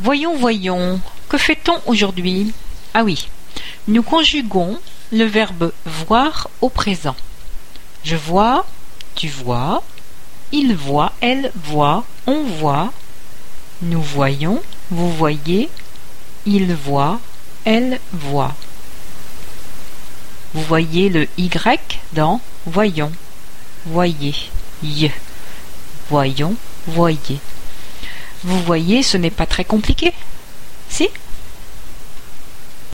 Voyons, voyons, que fait-on aujourd'hui? Ah oui, nous conjuguons le verbe voir au présent. Je vois, tu vois, il voit, elle voit, on voit, nous voyons, vous voyez, il voit, elle voit. Vous voyez le Y dans voyons, voyez, y. Voyons, voyez. Vous voyez, ce n'est pas très compliqué. Si?